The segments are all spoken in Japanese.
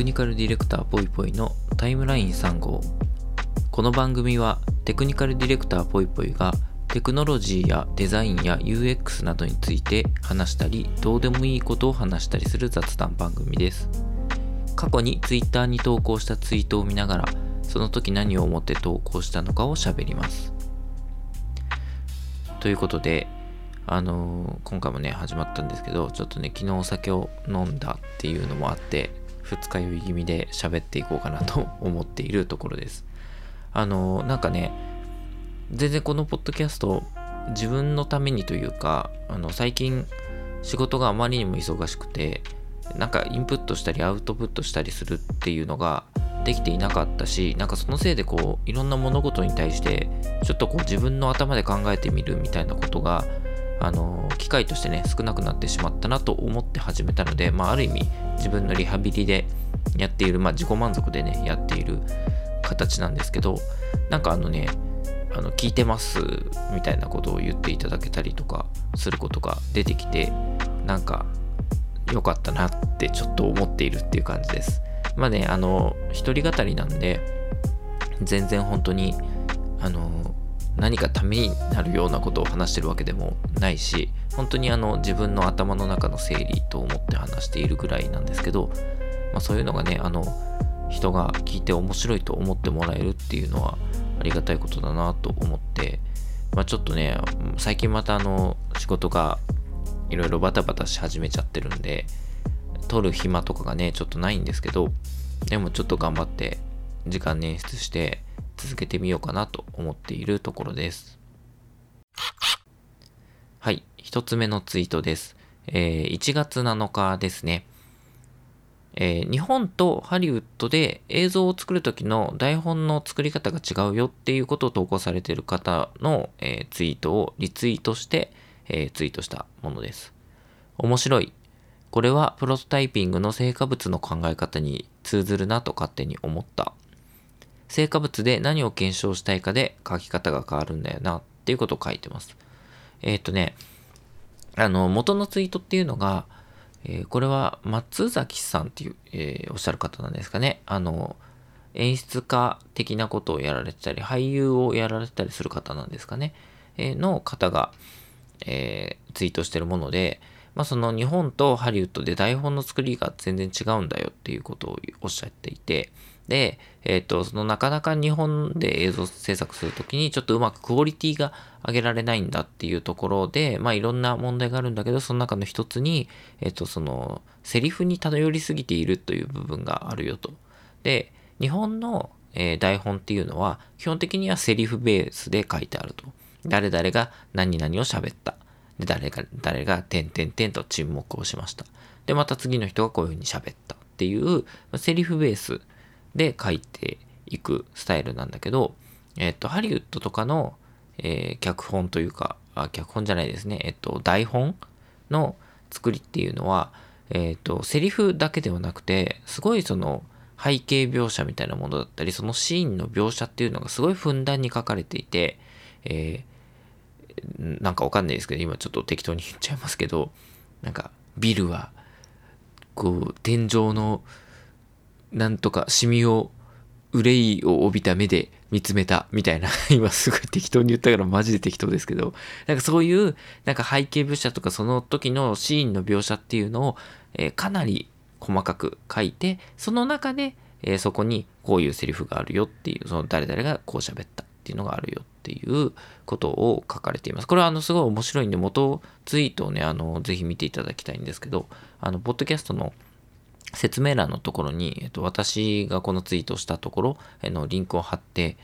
クニカルディレクターぽいぽいのタイムライン3号この番組はテクニカルディレクターぽいぽいがテクノロジーやデザインや UX などについて話したりどうでもいいことを話したりする雑談番組です。過去に Twitter に投稿したツイートを見ながらその時何を思って投稿したのかを喋ります。ということであのー今回もね始まったんですけどちょっとね昨日お酒を飲んだっていうのもあって二日酔い気味で喋っていこうかなと思っているところです。あのなんかね全然このポッドキャスト自分のためにというかあの最近仕事があまりにも忙しくてなんかインプットしたりアウトプットしたりするっていうのができていなかったしなんかそのせいでこういろんな物事に対してちょっとこう自分の頭で考えてみるみたいなことがあの機会としてね少なくなってしまったなと思って始めたので、まあ、ある意味自分のリハビリでやっている、まあ、自己満足でねやっている形なんですけどなんかあのねあの聞いてますみたいなことを言っていただけたりとかすることが出てきてなんか良かったなってちょっと思っているっていう感じです。まあねあの一人語りなんで全然本当にあの何かためになるようなことを話してるわけでもないし本当にあの自分の頭の中の整理と思って話しているぐらいなんですけど、まあ、そういうのがねあの人が聞いて面白いと思ってもらえるっていうのはありがたいことだなと思って、まあ、ちょっとね最近またあの仕事がいろいろバタバタし始めちゃってるんで撮る暇とかがねちょっとないんですけどでもちょっと頑張って時間捻出して続けてみようかなと思っているところですはい一つ目のツイートです、えー1月7日ですねえー日本とハリウッドで映像を作る時の台本の作り方が違うよっていうことを投稿されている方の、えーツイートをリツイートして、えーツイートしたものです。面白い。これはプロトタイピングの成果物の考え方に通ずるなと勝手に思った。成果物で何を検証したいかで書き方が変わるんだよなっていうことを書いてます。えーっとね、あの、元のツイートっていうのが、えーこれは松崎さんっていう、えーおっしゃる方なんですかね。あの、演出家的なことをやられてたり、俳優をやられてたりする方なんですかね。えーの方が、えツイートしてるもので、まあ、その日本とハリウッドで台本の作りが全然違うんだよっていうことをおっしゃっていて、で、えっ、と、そのなかなか日本で映像制作するときにちょっとうまくクオリティが上げられないんだっていうところで、まあいろんな問題があるんだけど、その中の一つに、えっ、と、その、セリフに頼りすぎているという部分があるよと。で、日本の、えー台本っていうのは、基本的にはセリフベースで書いてあると。誰々が何々を喋った。で、誰が、誰が、点々点と沈黙をしました。で、また次の人がこういうふうに喋ったっていう、セリフベースで書いていくスタイルなんだけど、えっと、ハリウッドとかの、えー脚本というか、あ、脚本じゃないですね、えっと、台本の作りっていうのは、えっと、セリフだけではなくて、すごいその、背景描写みたいなものだったり、そのシーンの描写っていうのがすごいふんだんに書かれていて、えーなんかわかんないですけど、今ちょっと適当に言っちゃいますけど、なんか、ビルは、こう、天井の、なんとか、シミを、憂いを帯びた目で見つめた、みたいな、今すごい適当に言ったからマジで適当ですけど、なんかそういう、なんか背景描写とかその時のシーンの描写っていうのを、えーかなり細かく書いて、その中で、えーそこにこういうセリフがあるよっていう、その誰々がこう喋ったっていうのがあるよっていうことを書かれています。これはあのすごい面白いんで、元ツイートをね、あの、ぜひ見ていただきたいんですけど、あの、ポッドキャストの説明欄のところに、えっと、私がこのツイートしたところのリンクを貼って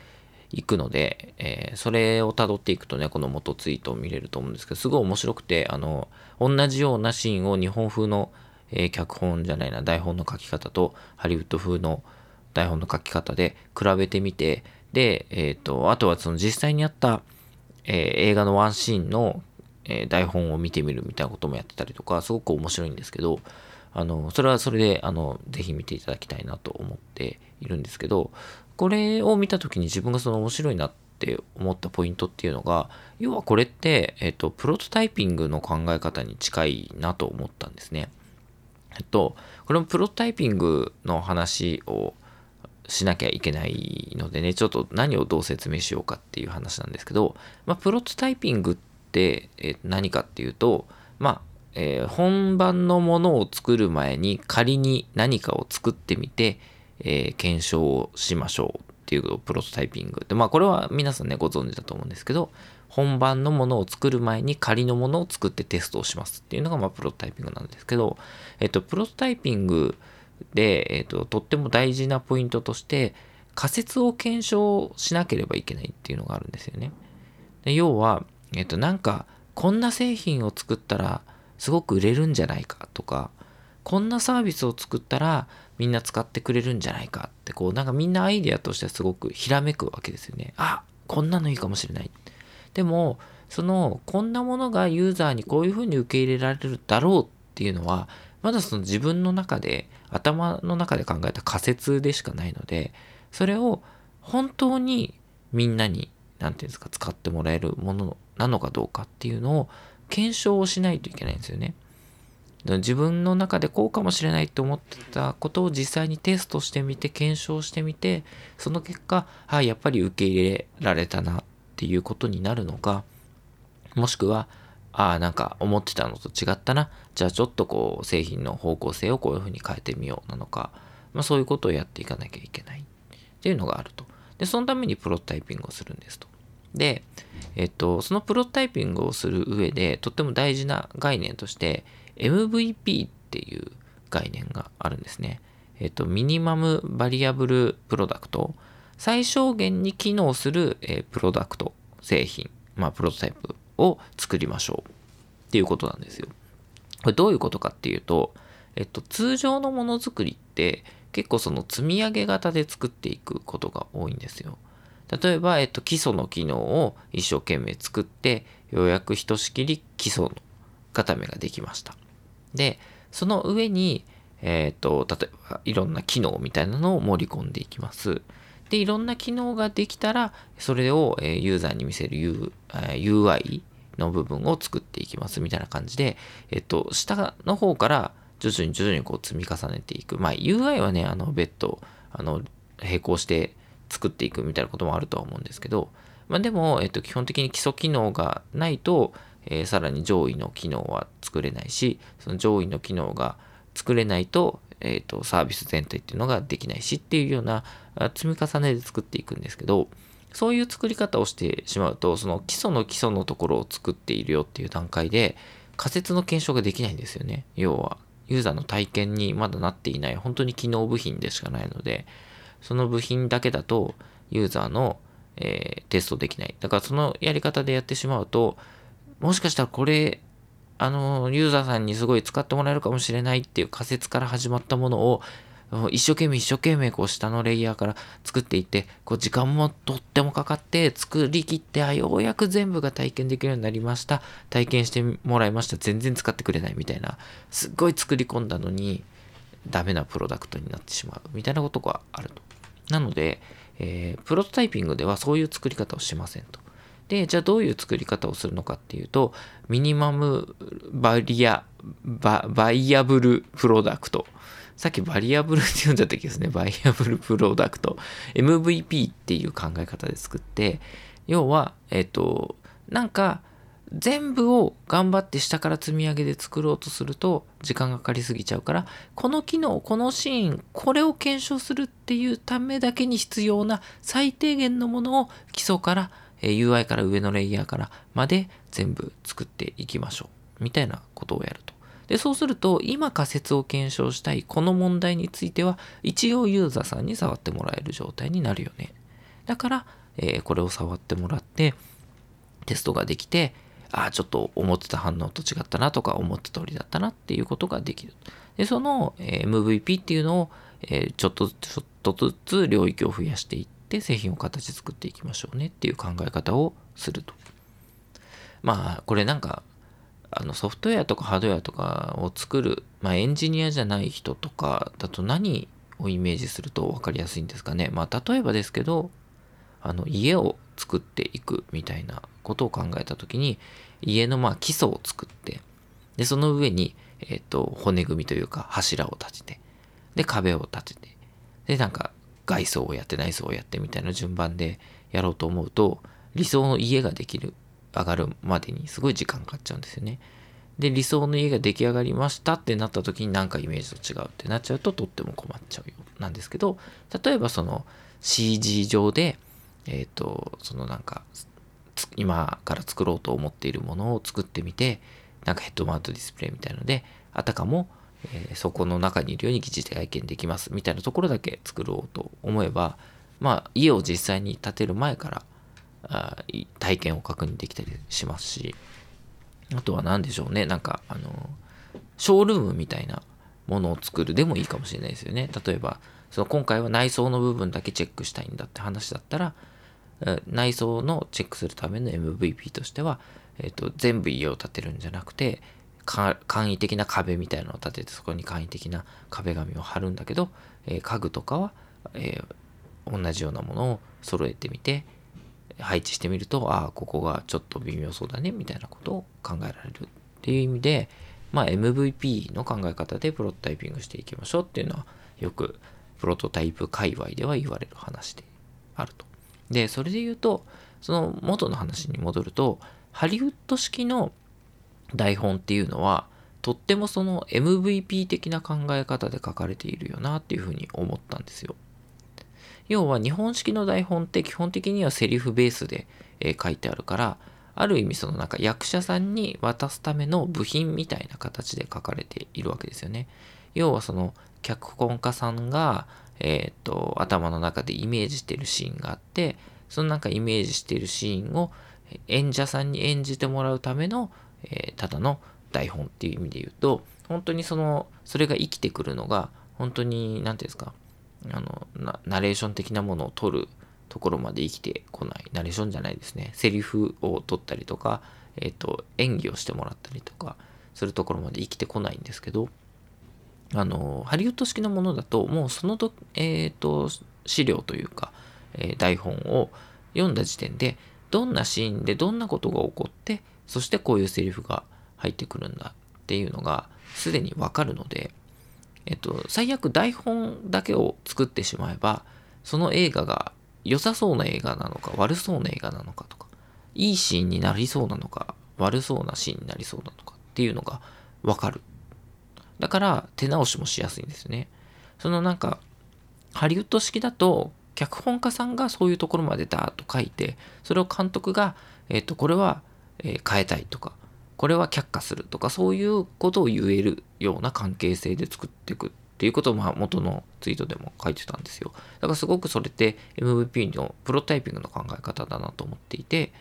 いくので、えーそれを辿っていくとね、この元ツイートを見れると思うんですけど、すごい面白くて、あの、同じようなシーンを日本風の、えー脚本じゃないな、台本の書き方とハリウッド風の台本の書き方で比べてみて、で、えっ、と、あとはその実際にあった、えー映画のワンシーンの、え台本を見てみるみたいなこともやってたりとか、すごく面白いんですけど、あの、それはそれで、あの、ぜひ見ていただきたいなと思っているんですけど、これを見たときに自分がその面白いなって思ったポイントっていうのが、要はこれって、えっ、と、プロトタイピングの考え方に近いなと思ったんですね。えっと、これもプロトタイピングの話をしなきゃいけないのでね、ちょっと何をどう説明しようかっていう話なんですけど、まあ、プロトタイピングって、何かっていうと、まあ、えー、本番のものを作る前に仮に何かを作ってみて、えー、検証をしましょうっていうプロトタイピングで、まあこれは皆さんねご存知だと思うんですけど、本番のものを作る前に仮のものを作ってテストをしますっていうのがまあプロトタイピングなんですけど、えっと、プロトタイピングで、えっと、とっても大事なポイントとして仮説を検証しなければいけないっていうのがあるんですよね。で要は、えっと、なんかこんな製品を作ったらすごく売れるんじゃないかとかこんなサービスを作ったらみんな使ってくれるんじゃないかってこうなんかみんなアイデアとしてはすごくひらめくわけですよね。あこんなのいいかもしれない。でもそのこんなものがユーザーにこういうふうに受け入れられるだろうっていうのはまだその自分の中で頭の中で考えた仮説でしかないのでそれを本当にみんなに何て言うんですか使ってもらえるものなのかどうかっていうのを検証をしないといけないんですよね。自分の中でこうかもしれないと思ってたことを実際にテストしてみて検証してみてその結果あやっぱり受け入れられたなっていうことになるのかもしくはああなんか思ってたのと違ったなじゃあちょっとこう製品の方向性をこういうふうに変えてみようなのか、まあ、そういうことをやっていかなきゃいけないっていうのがあるとでそのためにプロトタイピングをするんですとで、えっと、そのプロタイピングをする上でとっても大事な概念として MVP っていう概念があるんですね。えっと、ミニマムバリアブルプロダクト。最小限に機能する、えー、プロダクト、製品、まあ、プロトタイプを作りましょうっていうことなんですよ。これどういうことかっていうと、えっと、通常のものづくりって結構その積み上げ型で作っていくことが多いんですよ。例えば、えっと、基礎の機能を一生懸命作って、ようやくひとしきり基礎の固めができました。で、その上に、えっ、と、例えばいろんな機能みたいなのを盛り込んでいきます。で、いろんな機能ができたら、それをえユーザーに見せる U UI の部分を作っていきますみたいな感じで、えっと、下の方から徐々に徐々にこう積み重ねていく。まあ UI はね、あの別途、あの、並行して作っていくみたいなこともあるとは思うんですけど、まあ、でも、えっと、基本的に基礎機能がないと、えー、さらに上位の機能は作れないし、その上位の機能が作れないと、えっ、ー、と、サービス全体っていうのができないしっていうような積み重ねで作っていくんですけど、そういう作り方をしてしまうと、その基礎の基礎のところを作っているよっていう段階で、仮説の検証ができないんですよね。要は、ユーザーの体験にまだなっていない、本当に機能部品でしかないので、その部品だけだとユーザーの、えー、テストできない。だからそのやり方でやってしまうと、もしかしたらこれ、あの、ユーザーさんにすごい使ってもらえるかもしれないっていう仮説から始まったものを、一生懸命一生懸命こう下のレイヤーから作っていって、こう時間もとってもかかって作りきって、あ、ようやく全部が体験できるようになりました。体験してもらいました。全然使ってくれないみたいな、すっごい作り込んだのに、ダメなプロダクトになってしまうみたいなことがあると。なので、えー、プロトタイピングではそういう作り方をしませんと。で、じゃあどういう作り方をするのかっていうと、ミニマムバリア、バ viable product。さっき variable って言うんだったっけですね。 viable product。MVP っていう考え方で作って、要は、えっ、ー、と、なんか、全部を頑張って下から積み上げで作ろうとすると時間がかかりすぎちゃうからこの機能このシーンこれを検証するっていうためだけに必要な最低限のものを基礎から UI から上のレイヤーからまで全部作っていきましょうみたいなことをやると。でそうすると今仮説を検証したいこの問題については一応ユーザーさんに触ってもらえる状態になるよね。だから、えー、これを触ってもらってテストができてああ、ちょっと思ってた反応と違ったなとか、思った通りだったなっていうことができる。で、その、MVP っていうのを、えちょっとずつ、ちょっとずつ領域を増やしていって、製品を形作っていきましょうねっていう考え方をすると。まあ、これなんか、あのソフトウェアとかハードウェアとかを作る、まあ、エンジニアじゃない人とかだと何をイメージすると分かりやすいんですかね。まあ、例えばですけど、あの家を作っていくみたいなことを考えた時に家のまあ基礎を作ってでその上にえっ、と、骨組みというか柱を立てて、で、壁を立てて、で、なんか外装をやって内装をやってみたいな順番でやろうと思うと、理想の家ができる、上がるまでにすごい時間かかっちゃうんですよね。で、理想の家が出来上がりましたってなった時になんかイメージと違うってなっちゃうととっても困っちゃうよなんですけど、例えばその CG 上で、えっ、ー、と、そのなんか、今から作ろうと思っているものを作ってみて、なんかヘッドマウントディスプレイみたいので、あたかも、えー、そこの中にいるように疑似体験できますみたいなところだけ作ろうと思えば、まあ、家を実際に建てる前からあ体験を確認できたりしますし、あとは何でしょうね、なんか、あの、ショールームみたいなものを作るでもいいかもしれないですよね。例えば、その今回は内装の部分だけチェックしたいんだって話だったら、内装のチェックするための MVP としては、えーと、全部家を建てるんじゃなくて簡易的な壁みたいなのを建ててそこに簡易的な壁紙を貼るんだけど、えー、家具とかは、えー、同じようなものを揃えてみて配置してみるとああここがちょっと微妙そうだねみたいなことを考えられるっていう意味で、まあ、MVP の考え方でプロトタイピングしていきましょうっていうのはよくプロトタイプ界隈では言われる話であると。でそれで言うとその元の話に戻るとハリウッド式の台本っていうのはとってもその MVP 的な考え方で書かれているよなっていうふうに思ったんですよ。要は日本式の台本って基本的にはセリフベースで、書いてあるからある意味そのなんか役者さんに渡すための部品みたいな形で書かれているわけですよね。要はその脚本家さんが、えー、っと頭の中でイメージしてるシーンがあってそのなんかイメージしてるシーンを演者さんに演じてもらうための、えー、ただの台本っていう意味で言うと本当にそのそれが生きてくるのが本当に何て言うんですかあのナレーション的なものを取るところまで生きてこないナレーションじゃないですね。セリフを取ったりとか、えーと、演技をしてもらったりとかするところまで生きてこないんですけどあのハリウッド式のものだともうそのと,、えーと、資料というか、えー、台本を読んだ時点でどんなシーンでどんなことが起こってそしてこういうセリフが入ってくるんだっていうのがすでにわかるので、えっと、最悪台本だけを作ってしまえばその映画が良さそうな映画なのか悪そうな映画なのかとかいいシーンになりそうなのか悪そうなシーンになりそうなのかっていうのがわかる。だから手直しもしやすいんですね。そのなんかハリウッド式だと脚本家さんがそういうところまでダーッと書いてそれを監督が、えっ、ー、とこれは、え変えたいとかこれは却下するとかそういうことを言えるような関係性で作っていくっていうことをまあ元のツイートでも書いてたんですよ。だからすごくそれって MVP のプロタイピングの考え方だなと思っていて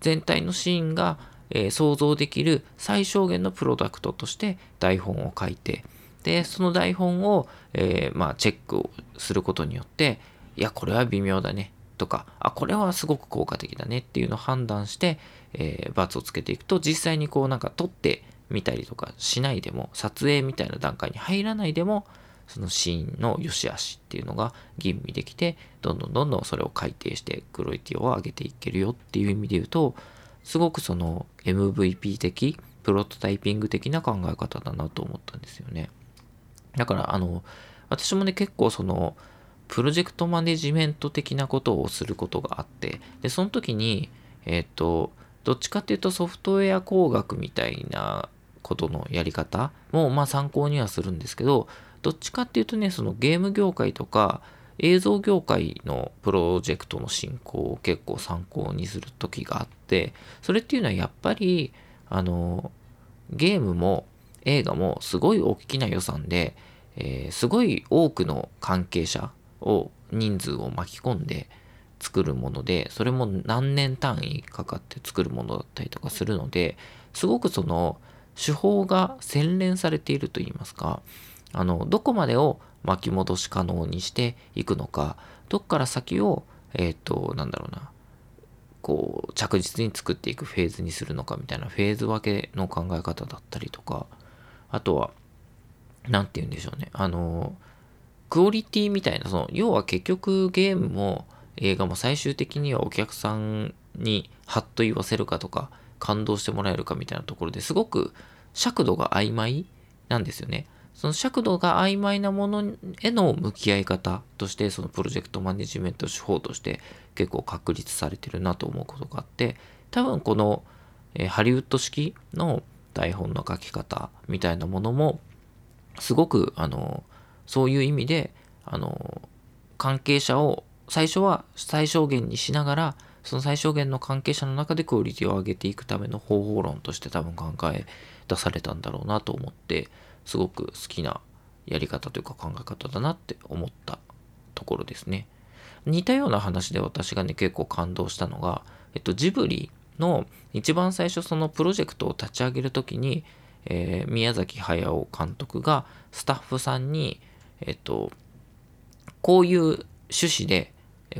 全体のシーンが、えー、想像できる最小限のプロダクトとして台本を書いてでその台本を、えー、まあチェックをすることによっていや、これは微妙だね。とか、あ、これはすごく効果的だねっていうのを判断して、えー、罰をつけていくと、実際にこうなんか撮ってみたりとかしないでも、撮影みたいな段階に入らないでも、そのシーンの良し悪しっていうのが吟味できて、どんどんどんどんそれを改定してクロイティを上げていけるよっていう意味で言うと、すごくその MVP 的、プロトタイピング的な考え方だなと思ったんですよね。だから、あの、私もね、結構その、プロジェクトマネジメント的なことをすることがあって、で、その時に、えっ、ー、と、どっちかっていうとソフトウェア工学みたいなことのやり方も、まあ参考にはするんですけど、どっちかっていうとね、そのゲーム業界とか映像業界のプロジェクトの進行を結構参考にする時があって、それっていうのはやっぱり、あの、ゲームも映画もすごい大きな予算で、えー、すごい多くの関係者を人数を巻き込んで作るものでそれも何年単位かかって作るものだったりとかするのですごくその手法が洗練されているといいますかあのどこまでを巻き戻し可能にしていくのかどっから先をえっ、ー、となんだろうなこう着実に作っていくフェーズにするのかみたいなフェーズ分けの考え方だったりとかあとは何て言うんでしょうねあのクオリティみたいな、その、要は結局ゲームも映画も最終的にはお客さんにハッと言わせるかとか、感動してもらえるかみたいなところですごく尺度が曖昧なんですよね。その尺度が曖昧なものへの向き合い方としてそのプロジェクトマネジメント手法として結構確立されてるなと思うことがあって多分この、えー、ハリウッド式の台本の書き方みたいなものもすごくあのそういう意味であの関係者を最初は最小限にしながらその最小限の関係者の中でクオリティを上げていくための方法論として多分考え出されたんだろうなと思ってすごく好きなやり方というか考え方だなって思ったところですね。似たような話で私がね結構感動したのが、えっと、ジブリの一番最初そのプロジェクトを立ち上げる時に、えー、宮崎駿監督がスタッフさんに、えっと、こういう趣旨で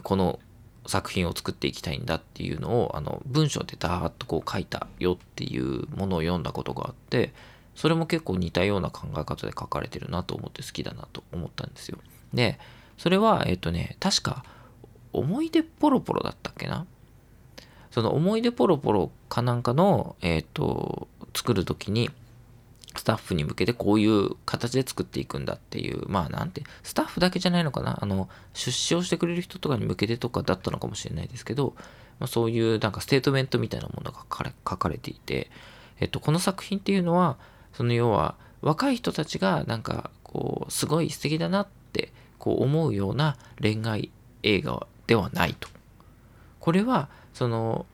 この作品を作っていきたいんだっていうのをあの文章でダーッとこう書いたよっていうものを読んだことがあってそれも結構似たような考え方で書かれてるなと思って好きだなと思ったんですよ。でそれはえっとね確かおもひでぽろぽろだったっけな？そのおもひでぽろぽろかなんかのえっと作る時にスタッフに向けてこういう形で作っていくんだっていう、まあなんて、スタッフだけじゃないのかな、あの、出資をしてくれる人とかに向けてとかだったのかもしれないですけど、まあ、そういうなんかステートメントみたいなものが書かれ書かれていて、えっと、この作品っていうのは、その要は若い人たちがなんかこう、すごい素敵だなってこう思うような恋愛映画ではないと。これは、その、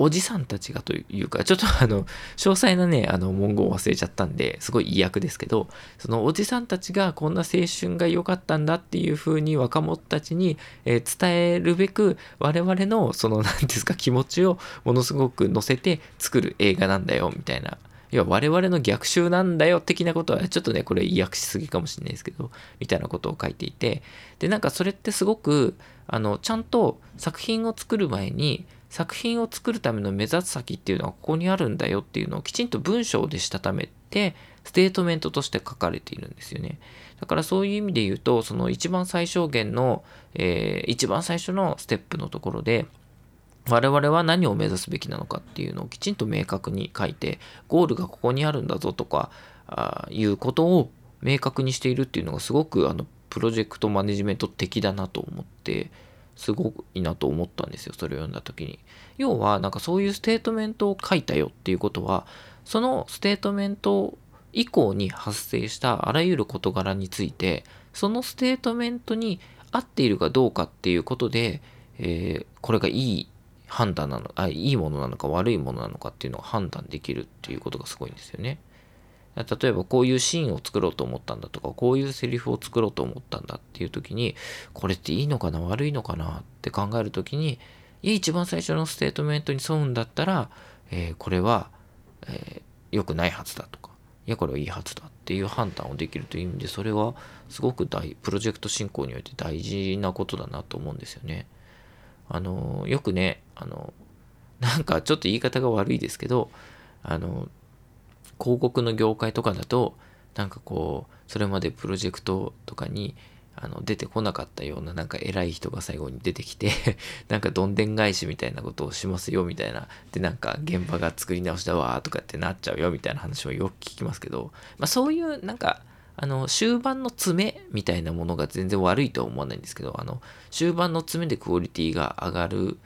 おじさんたちがというか、ちょっとあの、詳細なね、あの、文言を忘れちゃったんで、すごいいい訳ですけど、そのおじさんたちがこんな青春が良かったんだっていう風に若者たちに、え、伝えるべく、我々の、その、何ですか、気持ちをものすごく乗せて作る映画なんだよ、みたいな。要は我々の逆襲なんだよ的なことはちょっとねこれ意訳しすぎかもしれないですけどみたいなことを書いていてでなんかそれってすごくあのちゃんと作品を作る前に作品を作るための目指す先っていうのはここにあるんだよっていうのをきちんと文章でしたためてステートメントとして書かれているんですよね。だからそういう意味で言うとその一番最小限の、えー、一番最初のステップのところで我々は何を目指すべきなのかっていうのをきちんと明確に書いてゴールがここにあるんだぞとかあいうことを明確にしているっていうのがすごくあのプロジェクトマネジメント的だなと思ってすごくいいなと思ったんですよそれを読んだ時に。要はなんかそういうステートメントを書いたよっていうことはそのステートメント以降に発生したあらゆる事柄についてそのステートメントに合っているかどうかっていうことで、えー、これがいい判断なのあいいものなのか悪いものなのかっていうのを判断できるっていうことがすごいんですよね。例えばこういうシーンを作ろうと思ったんだとかこういうセリフを作ろうと思ったんだっていう時にこれっていいのかな悪いのかなって考える時にいや一番最初のステートメントに沿うんだったら、えー、これは良、えー、くないはずだとかいやこれはいいはずだっていう判断をできるという意味でそれはすごく大プロジェクト進行において大事なことだなと思うんですよね。あのよくねあのなんかちょっと言い方が悪いですけどあの広告の業界とかだとなんかこうそれまでプロジェクトとかにあの出てこなかったようななんか偉い人が最後に出てきて なんかどんでん返しみたいなことをしますよみたいなでなんか現場が作り直したわとかってなっちゃうよみたいな話をよく聞きますけど、まあ、そういうなんかあの終盤の詰めみたいなものが全然悪いとは思わないんですけどあの終盤の詰めでクオリティが上がる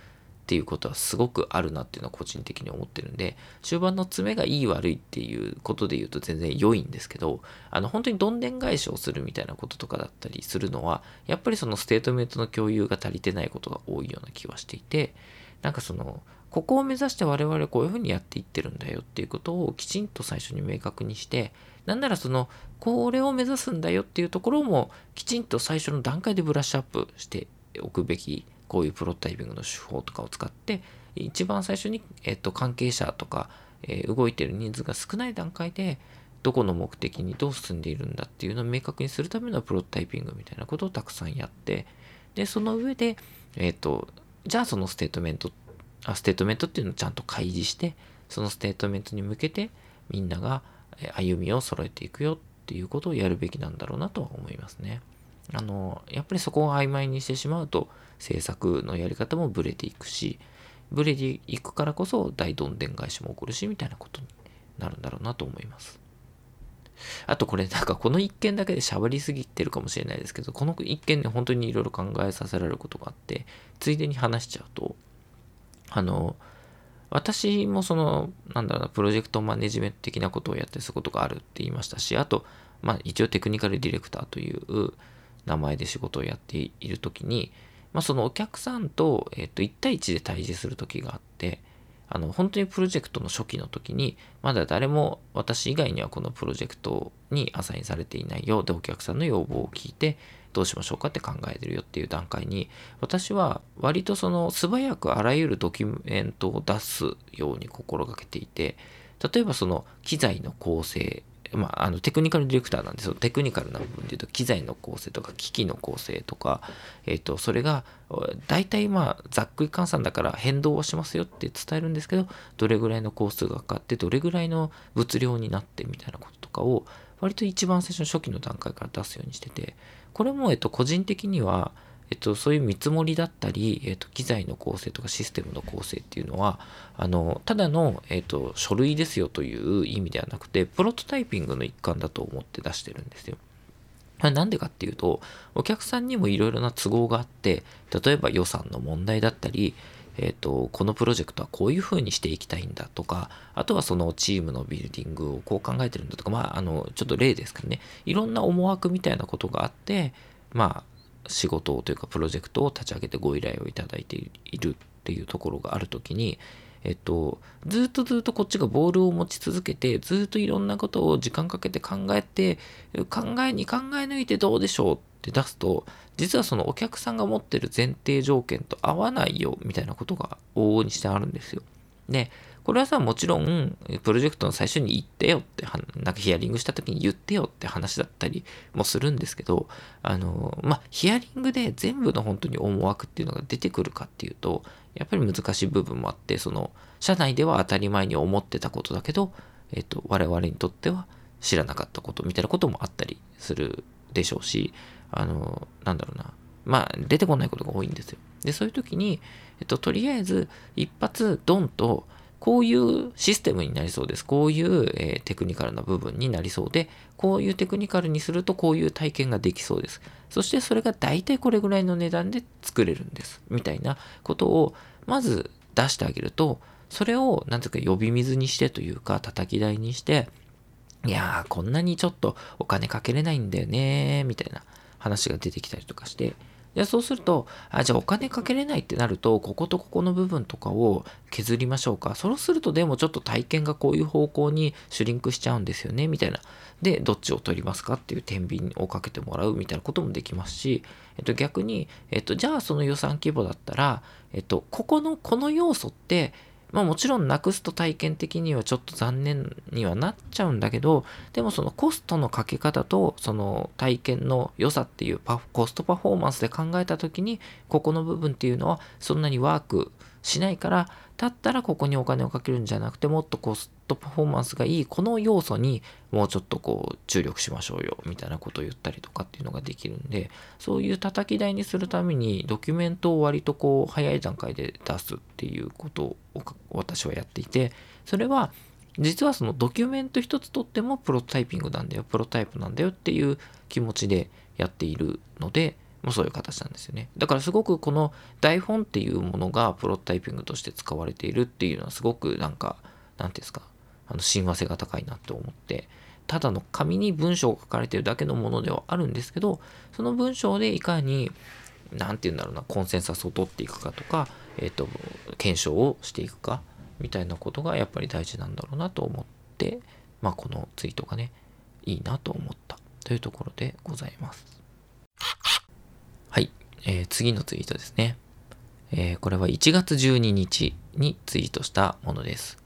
っていうことはすごくあるなっていうのは個人的に思ってるんで終盤の詰めがいい悪いっていうことで言うと全然良いんですけどあの本当にどんでん返しをするみたいなこととかだったりするのはやっぱりそのステートメントの共有が足りてないことが多いような気はしていてなんかそのここを目指して我々こういうふうにやっていってるんだよっていうことをきちんと最初に明確にしてなんならそのこれを目指すんだよっていうところもきちんと最初の段階でブラッシュアップしておくべきこういうプロトタイピングの手法とかを使って一番最初に、えっと、関係者とか、え、動いてる人数が少ない段階でどこの目的にどう進んでいるんだっていうのを明確にするためのプロトタイピングみたいなことをたくさんやってでその上で、えっ、とじゃあそのステートメントあステートメントっていうのをちゃんと開示してそのステートメントに向けてみんなが歩みを揃えていくよっていうことをやるべきなんだろうなとは思いますね。あのやっぱりそこを曖昧にしてしまうと制作のやり方もブレていくしブレていくからこそ大どんでん返しも起こるしみたいなことになるんだろうなと思いますあとこれなんかこの一件だけで喋りすぎてるかもしれないですけど、この一件で本当にいろいろ考えさせられることがあって、ついでに話しちゃうと、あの、私もその、なんだろうな、プロジェクトマネジメント的なことをやってすることがあるって言いましたし、あと、まあ一応テクニカルディレクターという名前で仕事をやっているときに、まあそのお客さんと、えっと、1対1で対峙するときがあって、あの、本当にプロジェクトの初期の時に、まだ誰も私以外にはこのプロジェクトにアサインされていないよで、お客さんの要望を聞いて、どうしましょうかって考えてるよっていう段階に、私は割とその素早くあらゆるドキュメントを出すように心がけていて、例えばその機材の構成まあ、あのテクニカルディレクターなんですよ。テクニカルな部分で言うと機材の構成とか機器の構成とか、えっ、とそれが大体まあざっくり換算だから変動はしますよって伝えるんですけどどれぐらいの工数がかかってどれぐらいの物量になってみたいなこととかを割と一番最初の初期の段階から出すようにしててこれもえっと個人的にはえっと、そういう見積もりだったり、えっと、機材の構成とかシステムの構成っていうのは、あの、ただの、えっと、書類ですよという意味ではなくて、プロトタイピングの一環だと思って出してるんですよ。なんでかっていうと、お客さんにもいろいろな都合があって、例えば予算の問題だったり、えっ、と、このプロジェクトはこういうふうにしていきたいんだとか、あとはそのチームのビルディングをこう考えてるんだとか、まあ、あの、ちょっと例ですけどね、いろんな思惑みたいなことがあって、まあ、仕事というかプロジェクトを立ち上げてご依頼をいただいているっていうところがある時に、えっと、ずっとずっとこっちがボールを持ち続けて、ずっといろんなことを時間かけて考えて、考えに考え抜いてどうでしょうって出すと、実はそのお客さんが持ってる前提条件と合わないよみたいなことが往々にしてあるんですよ。で、これはさ、もちろん、プロジェクトの最初に言ってよって、なんかヒアリングした時に言ってよって話だったりもするんですけど、あの、まあ、ヒアリングで全部の本当に思惑っていうのが出てくるかっていうと、やっぱり難しい部分もあって、その、社内では当たり前に思ってたことだけど、えっと、我々にとっては知らなかったことみたいなこともあったりするでしょうし、あの、なんだろうな、まあ、出てこないことが多いんですよ。で、そういう時に、えっと、とりあえず、一発、ドンと、こういうシステムになりそうです。こういう、えー、テクニカルな部分になりそうで、こういうテクニカルにするとこういう体験ができそうです。そしてそれが大体これぐらいの値段で作れるんです。みたいなことをまず出してあげると、それをなんていうか呼び水にしてというか叩き台にして、いやーこんなにちょっとお金かけれないんだよねーみたいな話が出てきたりとかして、でそうすると、あ、じゃあお金かけれないってなると、こことここの部分とかを削りましょうか。そうするとでもちょっと体験がこういう方向にシュリンクしちゃうんですよね、みたいな。で、どっちを取りますかっていう天秤をかけてもらうみたいなこともできますし、えっと逆に、えっとじゃあその予算規模だったら、えっとここのこの要素って、まあもちろんなくすと体験的にはちょっと残念にはなっちゃうんだけど、でもそのコストのかけ方とその体験の良さっていうコストパフォーマンスで考えた時に、ここの部分っていうのはそんなにワークしないから、だったらここにお金をかけるんじゃなくてもっとコストパフォーマンスがいいこの要素にもうちょっとこう注力しましょうよみたいなことを言ったりとかっていうのができるんでそういう叩き台にするためにドキュメントを割とこう早い段階で出すっていうことを私はやっていてそれは実はそのドキュメント一つとってもプロトタイピングなんだよプロタイプなんだよっていう気持ちでやっているのでもうそういう形なんですよね。だからすごくこの台本っていうものがプロタイピングとして使われているっていうのはすごくなんか、なんていうんですか、あの親和性が高いなって思って、ただの紙に文章が書かれてるだけのものではあるんですけど、その文章でいかに、なんて言うんだろうな、コンセンサスを取っていくかとか、えっ、ー、と、検証をしていくか、みたいなことがやっぱり大事なんだろうなと思って、まあこのツイートがね、いいなと思ったというところでございます。えー、次のツイートですね。えー、これは1月12日にツイートしたものです。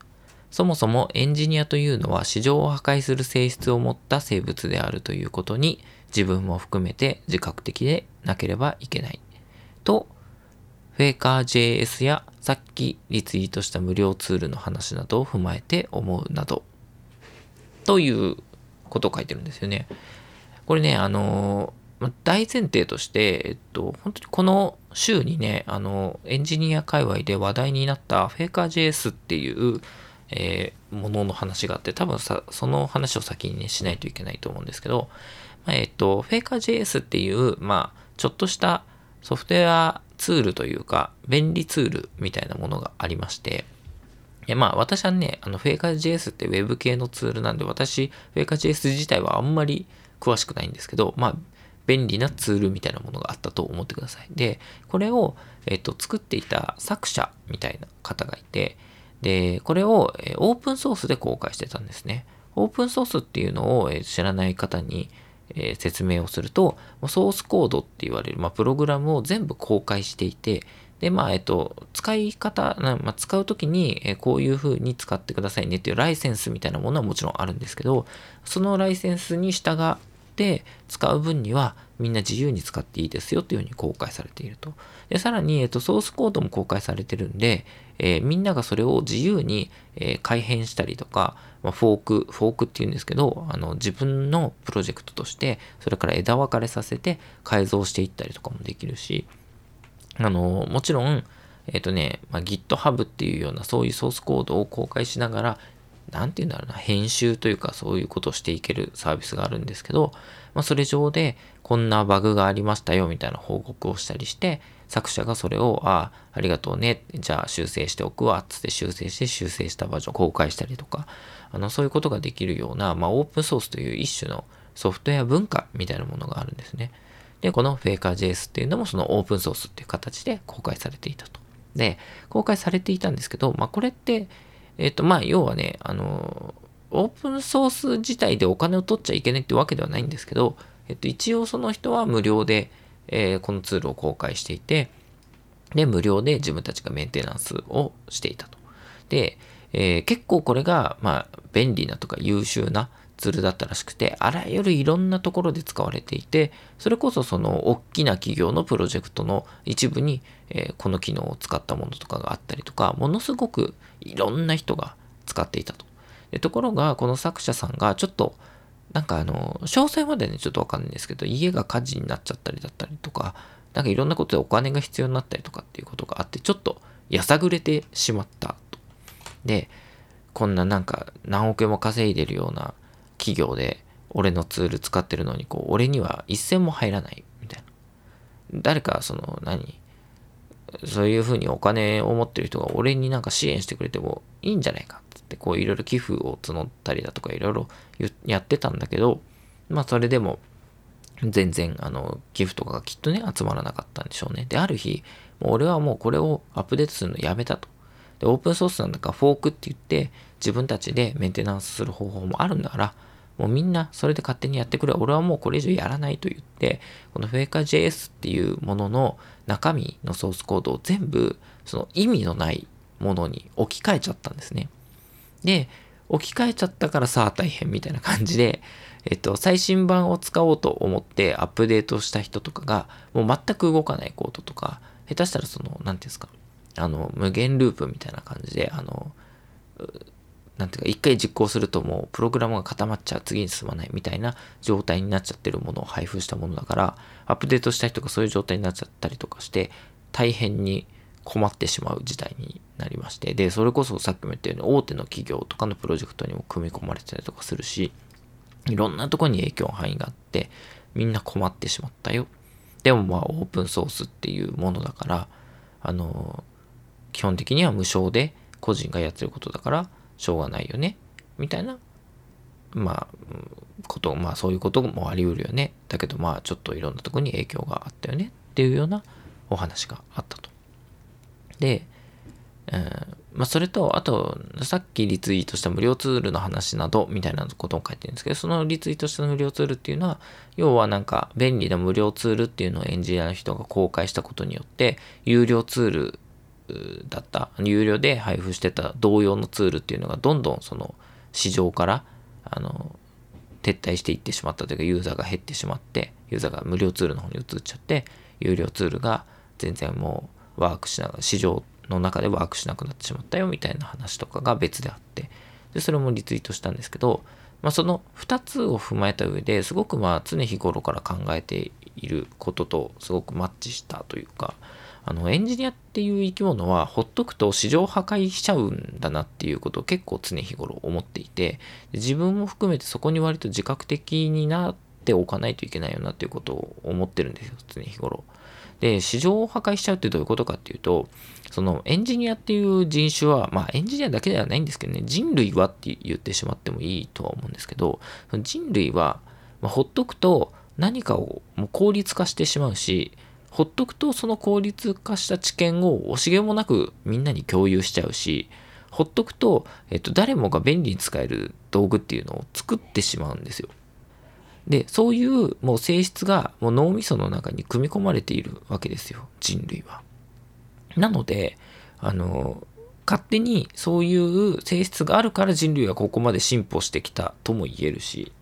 そもそもエンジニアというのは市場を破壊する性質を持った生物であるということに自分も含めて自覚的でなければいけない。と、フェイカー JS やさっきリツイートした無料ツールの話などを踏まえて思うなど、ということを書いてるんですよね。これね、あのーま大前提として、えっと、本当にこの週にね、あの、エンジニア界隈で話題になった FakerJS っていう、えー、ものの話があって、多分さ、その話を先にね、しないといけないと思うんですけど、まあ、えっ、と、Faker.js っていう、まあ、ちょっとしたソフトウェアツールというか、便利ツールみたいなものがありまして、いまあ私はね、あの Faker.js って Web 系のツールなんで、私、Faker.js 自体はあんまり詳しくないんですけど、まあ、便利なツールみたいなものがあったと思ってください。で、これを、えっと、作っていた作者みたいな方がいて、で、これを、えオープンソースで公開してたんですね。オープンソースっていうのを、え知らない方に、え説明をすると、ソースコードって言われる、まあ、プログラムを全部公開していて、で、まあ、えっと、使い方、まあ、使うときに、えこういう風に使ってくださいねっていうライセンスみたいなものはもちろんあるんですけど、そのライセンスに従って使う分にはみんな自由に使っていいですよっていうふうに公開されていると。で、さらに、えっと、ソースコードも公開されてるんで、えー、みんながそれを自由に、えー、改変したりとか、まあ、フォーク、フォークっていうんですけど、あの、自分のプロジェクトとして、それから枝分かれさせて改造していったりとかもできるし、あの、もちろん、えっ、ー、とね、まあ、GitHub っていうようなそういうソースコードを公開しながら、なんて言うんだろうな、編集というかそういうことをしていけるサービスがあるんですけど、まあ、それ上でこんなバグがありましたよみたいな報告をしたりして、作者がそれを、ああ、ありがとうね、じゃあ修正しておくわ、つって修正して修正したバージョンを公開したりとか、あの、そういうことができるような、まあ、オープンソースという一種のソフトウェア文化みたいなものがあるんですね。で、この Faker.js っていうのもそのオープンソースっていう形で公開されていたと。で、公開されていたんですけど、まあ、これって、えっ、ー、と、まあ、要はね、あの、オープンソース自体でお金を取っちゃいけないってわけではないんですけど、えっと、一応その人は無料で、えー、このツールを公開していて、で、無料で自分たちがメンテナンスをしていたと。で、えー、結構これが、まあ、便利なとか優秀なツールだったらしくて、あらゆるいろんなところで使われていて、それこそその大きな企業のプロジェクトの一部に、えー、この機能を使ったものとかがあったりとか、ものすごくいろんな人が使っていたと。でところが、この作者さんがちょっと、なんかあの、詳細までね、ちょっとわかんないんですけど、家が火事になっちゃったりだったりとか、なんかいろんなことでお金が必要になったりとかっていうことがあって、ちょっとやさぐれてしまったと。で、こんななんか何億円も稼いでるような企業で、俺のツール使ってるのに、こう、俺には一銭も入らない、みたいな。誰か、その、何？そういうふうにお金を持ってる人が俺になんか支援してくれてもいいんじゃないかって、こういろいろ寄付を募ったりだとかいろいろやってたんだけど、まあそれでも全然あの寄付とかがきっとね集まらなかったんでしょうね。で、ある日、もう俺はもうこれをアップデートするのやめたと。で、オープンソースなんだからフォークって言って自分たちでメンテナンスする方法もあるんだから、もうみんなそれで勝手にやってくれ。俺はもうこれ以上やらないと言って、この Faker.js っていうものの中身のソースコードを全部その意味のないものに置き換えちゃったんですね。で、置き換えちゃったからさあ大変みたいな感じで、えっと、最新版を使おうと思ってアップデートした人とかが、もう全く動かないコードとか、下手したらその、何て言うんですか、あの、無限ループみたいな感じで、あの、なんていうか、一回実行するともうプログラムが固まっちゃう、次に進まないみたいな状態になっちゃってるものを配布したものだから、アップデートした人がそういう状態になっちゃったりとかして、大変に困ってしまう事態になりまして、で、それこそさっきも言ったように大手の企業とかのプロジェクトにも組み込まれてたりとかするし、いろんなとこに影響範囲があって、みんな困ってしまったよ。でもまあオープンソースっていうものだから、あの、基本的には無償で個人がやってることだから、しょうがないよね。みたいな、まあ、こと、まあそういうこともあり得るよね。だけどまあちょっといろんなとこに影響があったよねっていうようなお話があったと。で、うんまあ、それと、あと、さっきリツイートした無料ツールの話などみたいなことを書いてるんですけど、そのリツイートした無料ツールっていうのは、要はなんか便利な無料ツールっていうのをエンジニアの人が公開したことによって、有料ツールだった、有料で配布してた同様のツールっていうのがどんどんその市場から、あの、撤退していってしまったというか、ユーザーが減ってしまって、ユーザーが無料ツールの方に移っちゃって、有料ツールが全然もうワークしながら、市場の中でワークしなくなってしまったよみたいな話とかが別であって、で、それもリツイートしたんですけど、まあ、その2つを踏まえた上ですごくまあ常日頃から考えていることとすごくマッチしたというか、あのエンジニアっていう生き物はほっとくと市場破壊しちゃうんだなっていうことを結構常日頃思っていて自分も含めてそこに割と自覚的になっておかないといけないよなっていうことを思ってるんですよ常日頃。で市場を破壊しちゃうってどういうことかっていうとそのエンジニアっていう人種はまあエンジニアだけではないんですけどね人類はって言ってしまってもいいとは思うんですけど人類は、まあ、ほっとくと何かをもう効率化してしまうしほっとくとその効率化した知見を惜しげもなくみんなに共有しちゃうしほっとくと、えっと、誰もが便利に使える道具っていうのを作ってしまうんですよ。で、そういうもう性質がもう脳みその中に組み込まれているわけですよ、人類は。なので、あの、勝手にそういう性質があるから人類はここまで進歩してきたとも言えるし、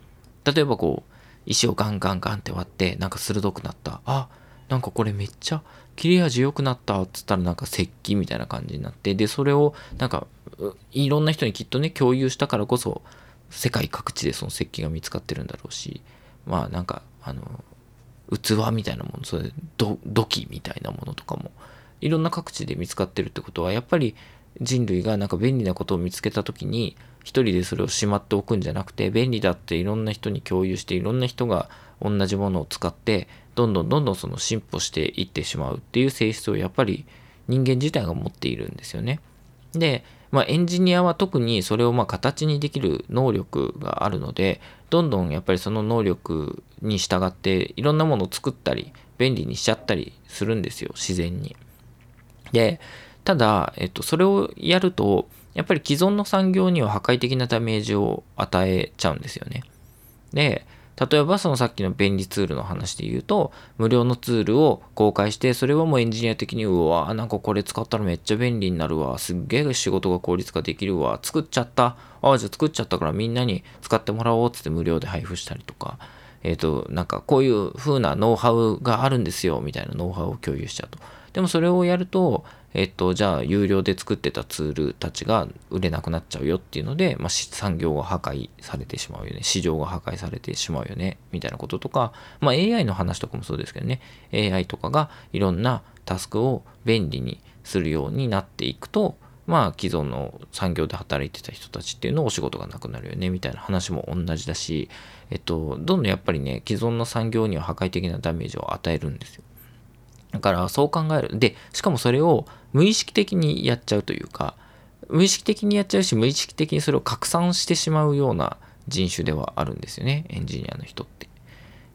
例えばこう、石をガンガンガンって割って、なんか鋭くなった。あ、なんかこれめっちゃ切れ味良くなったっつったらなんか石器みたいな感じになって、で、それをなんかいろんな人にきっとね、共有したからこそ、世界各地でその石器が見つかってるんだろうし、まあなんか、あの、器みたいなもの、それ土器みたいなものとかも、いろんな各地で見つかってるってことは、やっぱり人類がなんか便利なことを見つけた時に、一人でそれをしまっておくんじゃなくて、便利だっていろんな人に共有して、いろんな人が同じものを使って、どんどんどんどんその進歩していってしまうっていう性質をやっぱり人間自体が持っているんですよね。で、まあ、エンジニアは特にそれをま形にできる能力があるのでどんどんやっぱりその能力に従っていろんなものを作ったり便利にしちゃったりするんですよ自然に。でただ、えっと、それをやるとやっぱり既存の産業には破壊的なダメージを与えちゃうんですよね。で例えばそのさっきの便利ツールの話で言うと、無料のツールを公開して、それはもうエンジニア的に、うわ、なんかこれ使ったらめっちゃ便利になるわ、すっげえ仕事が効率化できるわ、作っちゃった、ああ、じゃあ作っちゃったからみんなに使ってもらおうっつって無料で配布したりとか、えっ、ー、と、なんかこういう風なノウハウがあるんですよ、みたいなノウハウを共有しちゃうと。でもそれをやると、えっと、じゃあ有料で作ってたツールたちが売れなくなっちゃうよっていうので、まあ、産業が破壊されてしまうよね。市場が破壊されてしまうよね。みたいなこととか、まあ、AI の話とかもそうですけどね。AI とかがいろんなタスクを便利にするようになっていくと、まあ、既存の産業で働いてた人たちっていうのをお仕事がなくなるよね、みたいな話も同じだし、えっと、どんどんやっぱりね、既存の産業には破壊的なダメージを与えるんですよ。だからそう考える。で、しかもそれを無意識的にやっちゃうというか、無意識的にやっちゃうし、無意識的にそれを拡散してしまうような人種ではあるんですよね、エンジニアの人って。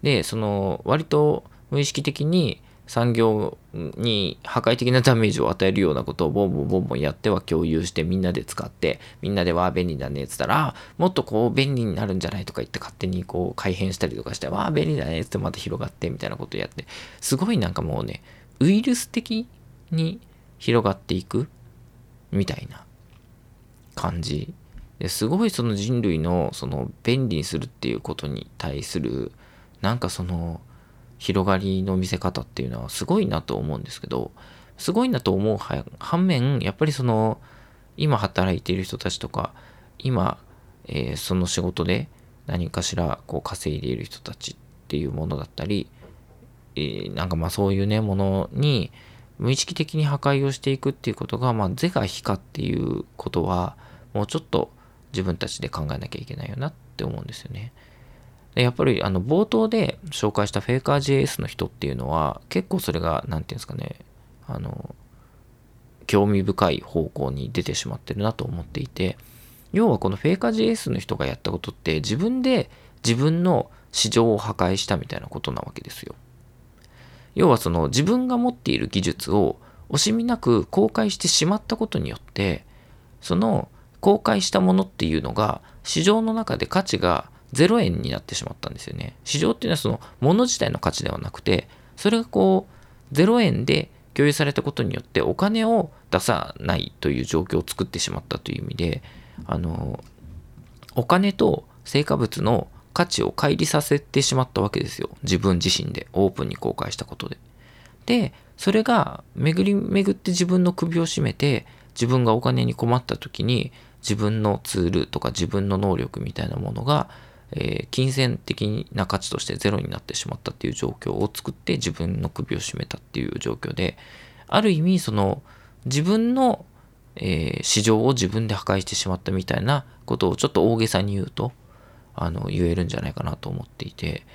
で、その割と無意識的に産業に破壊的なダメージを与えるようなことをボンボンボンボンやっては共有してみんなで使ってみんなでわあ便利だねっつったらもっとこう便利になるんじゃないとか言って勝手にこう改変したりとかしてわあ便利だねっつってまた広がってみたいなことやってすごいなんかもうねウイルス的に広がっていくみたいな感じですごいその人類のその便利にするっていうことに対するなんかその広がりの見せ方っていうのはすごいなと思うんですけどすごいなと思う反面やっぱりその今働いている人たちとか今、えー、その仕事で何かしらこう稼いでいる人たちっていうものだったり、えー、なんかまあそういうねものに無意識的に破壊をしていくっていうことがまあ是か非かっていうことはもうちょっと自分たちで考えなきゃいけないよなって思うんですよね。やっぱりあの冒頭で紹介したフェイカー JS の人っていうのは結構それが何て言うんですかねあの興味深い方向に出てしまってるなと思っていて要はこのフェイカー JS の人がやったことって自分で自分の市場を破壊したみたいなことなわけですよ。要はその自分が持っている技術を惜しみなく公開してしまったことによってその公開したものっていうのが市場の中で価値が0円になってしまったんですよね。市場っていうのはその物自体の価値ではなくて、それがこう0円で共有されたことによってお金を出さないという状況を作ってしまったという意味で、あの、お金と成果物の価値を乖離させてしまったわけですよ。自分自身でオープンに公開したことで。で、それが巡り巡って自分の首を絞めて、自分がお金に困った時に自分のツールとか自分の能力みたいなものがえー、金銭的な価値としてゼロになってしまったっていう状況を作って自分の首を絞めたっていう状況である意味その自分の、えー、市場を自分で破壊してしまったみたいなことをちょっと大げさに言うとあの言えるんじゃないかなと思っていて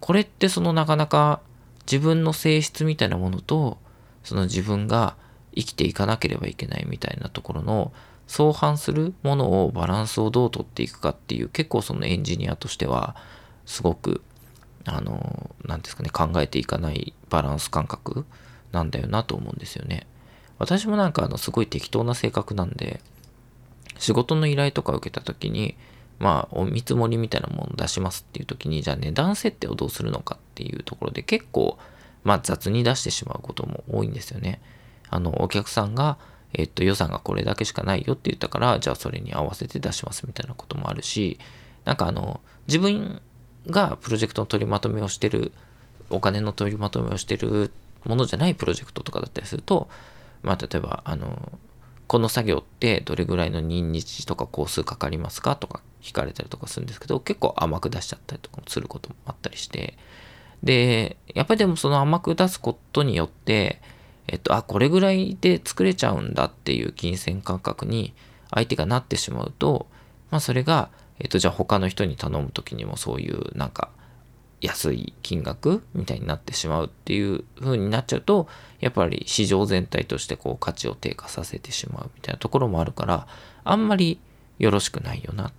これってそのなかなか自分の性質みたいなものとその自分が生きていかなければいけないみたいなところの相反するものをバランスをどうとっていくかっていう結構そのエンジニアとしてはすごくあの何ですかね考えていかないバランス感覚なんだよなと思うんですよね。私もなんかあのすごい適当な性格なんで仕事の依頼とか受けた時にまあお見積もりみたいなもの出しますっていう時にじゃあ値段設定をどうするのかっていうところで結構まあ雑に出してしまうことも多いんですよね。あのお客さんがえっと予算がこれだけしかないよって言ったからじゃあそれに合わせて出しますみたいなこともあるしなんかあの自分がプロジェクトの取りまとめをしてるお金の取りまとめをしてるものじゃないプロジェクトとかだったりするとまあ例えばあのこの作業ってどれぐらいの任日とか工数かかりますかとか聞かれたりとかするんですけど結構甘く出しちゃったりとかもすることもあったりして。でやっぱりでもその甘く出すことによってえっとあこれぐらいで作れちゃうんだっていう金銭感覚に相手がなってしまうとまあそれがえっと、じゃあ他の人に頼む時にもそういうなんか安い金額みたいになってしまうっていう風になっちゃうとやっぱり市場全体としてこう価値を低下させてしまうみたいなところもあるからあんまりよろしくないよな。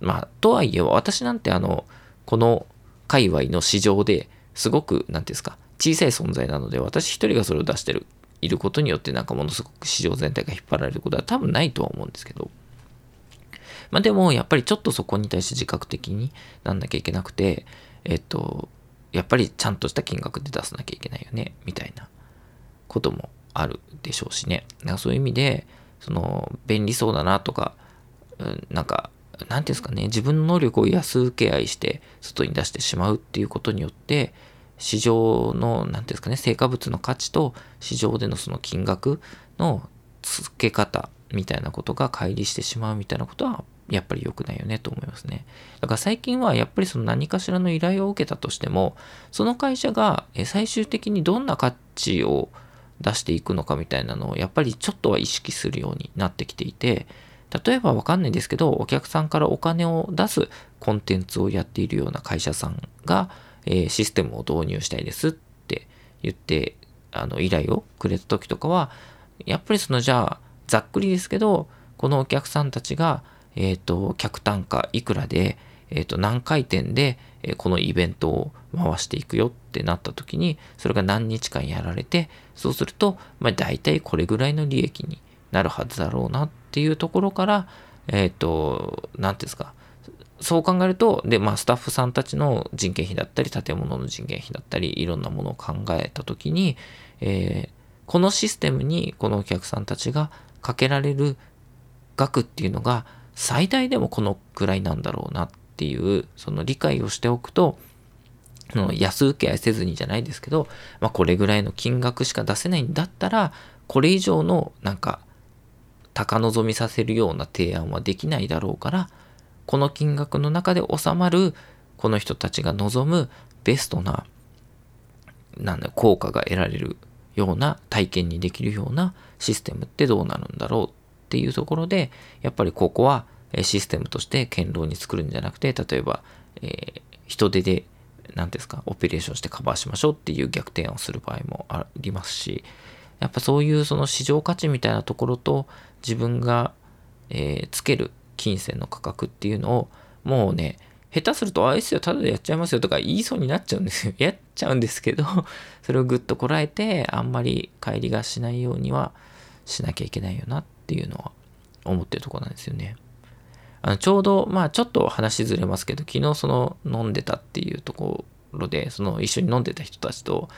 まあとはいえ私なんてあのこの界隈の市場ですごく何て言うんですか小さい存在なので私一人がそれを出してるいることによってなんかものすごく市場全体が引っ張られることは多分ないとは思うんですけどまあでも、やっぱりちょっとそこに対して自覚的になんなきゃいけなくて、えっと、やっぱりちゃんとした金額で出さなきゃいけないよね、みたいなこともあるでしょうしね。だかそういう意味で、その、便利そうだなとか、うん、なんか、なんていうんですかね、自分の能力を安請け合いして外に出してしまうっていうことによって、市場の、なんていうんですかね、成果物の価値と市場でのその金額の付け方みたいなことが乖離してしまうみたいなことはやっぱり良くないよねと思いますね。だから最近はやっぱりその何かしらの依頼を受けたとしても、その会社が最終的にどんな価値を出していくのかみたいなのをやっぱりちょっとは意識するようになってきていて、例えばわかんないですけど、お客さんからお金を出すコンテンツをやっているような会社さんが、えー、システムを導入したいですって言って、あの依頼をくれた時とかは、やっぱりそのじゃあ、ざっくりですけど、このお客さんたちがえっ、ー、と、客単価いくらで、えっ、ー、と、何回転で、えこのイベントを回していくよってなった時に、それが何日間やられて、そうすると、まあ、大体これぐらいの利益になるはずだろうなっていうところから、えっ、ー、と、何ていうんですか、そう考えると、で、まあ、スタッフさんたちの人件費だったり、建物の人件費だったり、いろんなものを考えたときに、えー、このシステムにこのお客さんたちがかけられる額っていうのが、最大でもこのくらいなんだろうなっていうその理解をしておくと安請け合いせずにじゃないですけど、まあ、これぐらいの金額しか出せないんだったらこれ以上のなんか高望みさせるような提案はできないだろうからこの金額の中で収まるこの人たちが望むベストななんだ効果が得られるような体験にできるようなシステムってどうなるんだろうっていうところで、やっぱりここはシステムとして堅牢に作るんじゃなくて、例えば、えー、人手で、何ですか、オペレーションしてカバーしましょうっていう逆転をする場合もありますし、やっぱそういうその市場価値みたいなところと自分が、えー、つける金銭の価格っていうのをもうね、下手すると、ああ、いすよ、ただでやっちゃいますよとか言いそうになっちゃうんですよ。やっちゃうんですけど、それをぐっとこらえて、あんまり帰りがしないようにはしなきゃいけないよなっていうのは思ってるとこなんですよね。あのちょうど、まあちょっと話ずれますけど、昨日その飲んでたっていうところで、その一緒に飲んでた人たちと、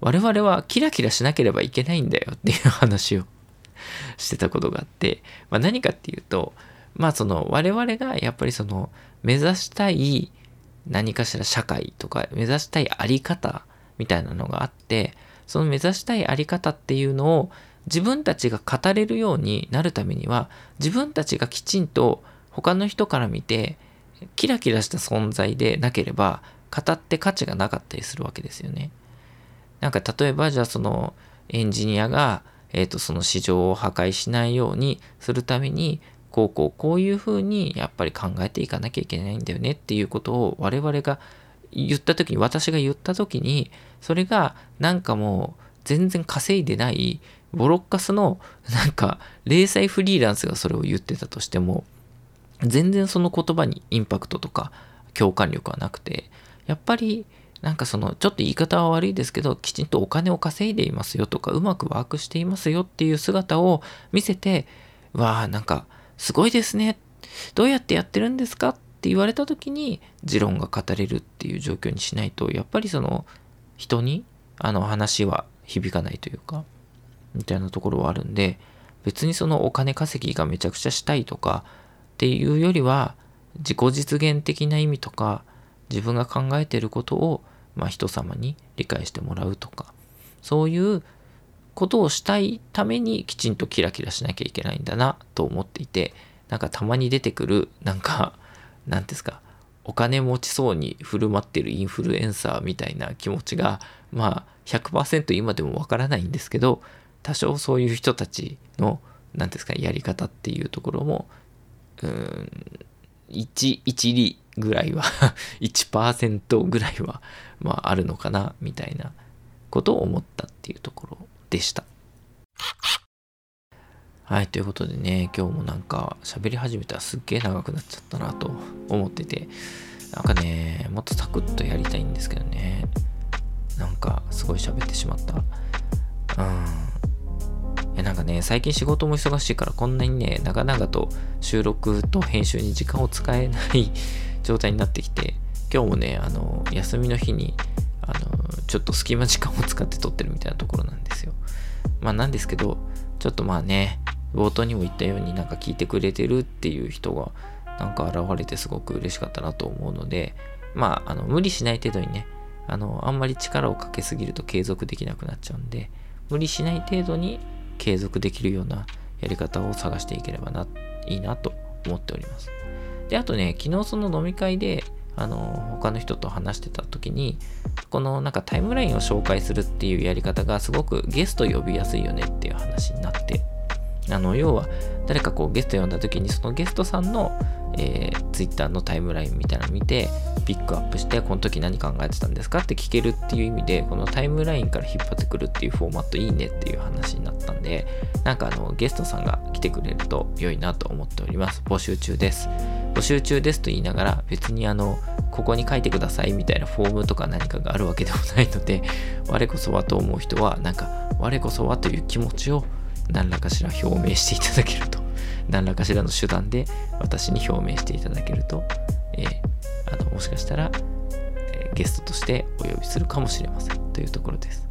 我々はキラキラしなければいけないんだよっていう話を してたことがあって、まあ、何かっていうと、まあその我々がやっぱりその目指したい何かしら社会とか目指したいあり方みたいなのがあって、その目指したいあり方っていうのを自分たちが語れるようになるためには自分たちがきちんと他の人から見てキラキラした存在でなければ語って価値がなかったりするわけですよね。なんか例えばじゃあそのエンジニアが、えー、とその市場を破壊しないようにするためにこうこうこういうふうにやっぱり考えていかなきゃいけないんだよねっていうことを我々が言った時に私が言った時にそれがなんかもう全然稼いでないボロッカスのなんか零細フリーランスがそれを言ってたとしても全然その言葉にインパクトとか共感力はなくてやっぱりなんかそのちょっと言い方は悪いですけどきちんとお金を稼いでいますよとかうまくワークしていますよっていう姿を見せてわあなんかすごいですね。どうやってやってるんですかって言われた時に持論が語れるっていう状況にしないとやっぱりその人にあの話は響かないというかみたいなところはあるんで別にそのお金稼ぎがめちゃくちゃしたいとかっていうよりは自己実現的な意味とか自分が考えていることを、まあ、人様に理解してもらうとかそういうことをしたいためにきちんとキラキラしなきゃいけないんだなと思っていてなんかたまに出てくるなんか何ですかお金持ちそうに振る舞ってるインフルエンサーみたいな気持ちがまあ100%今でもわからないんですけど多少そういう人たちの何ですかやり方っていうところもうん1、1理ぐらいは 1%ぐらいは、まあ、あるのかな、みたいなことを思ったっていうところ。でした。はい、ということでね、今日もなんか喋り始めたらすっげえ長くなっちゃったなと思ってて、なんかね、もっとサクッとやりたいんですけどね、なんかすごい喋ってしまった。うん。やなんかね、最近仕事も忙しいからこんなにね、長々と収録と編集に時間を使えない 状態になってきて、今日もね、あの、休みの日に、あの、ちょっと隙間時間を使って撮ってるみたいなところなんですよ。まあなんですけど、ちょっとまあね、冒頭にも言ったようになんか聞いてくれてるっていう人がなんか現れてすごく嬉しかったなと思うので、まあ、あの無理しない程度にね、あの、あんまり力をかけすぎると継続できなくなっちゃうんで、無理しない程度に継続できるようなやり方を探していければな、いいなと思っております。で、あとね、昨日その飲み会で、あの、他の人と話してた時に、このなんかタイムラインを紹介するっていうやり方がすごくゲスト呼びやすいよねっていう話になって、あの、要は誰かこうゲスト呼んだ時にそのゲストさんのえー、Twitter のタイムラインみたいなの見て、ピックアップして、この時何考えてたんですかって聞けるっていう意味で、このタイムラインから引っ張ってくるっていうフォーマットいいねっていう話になったんで、なんかあの、ゲストさんが来てくれると良いなと思っております。募集中です。募集中ですと言いながら、別にあの、ここに書いてくださいみたいなフォームとか何かがあるわけでもないので、我こそはと思う人は、なんか、我こそはという気持ちを何らかしら表明していただけると何らかしらの手段で私に表明していただけると、えー、あのもしかしたら、えー、ゲストとしてお呼びするかもしれませんというところです。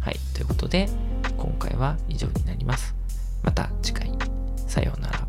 はい、ということで今回は以上になります。また次回、さようなら。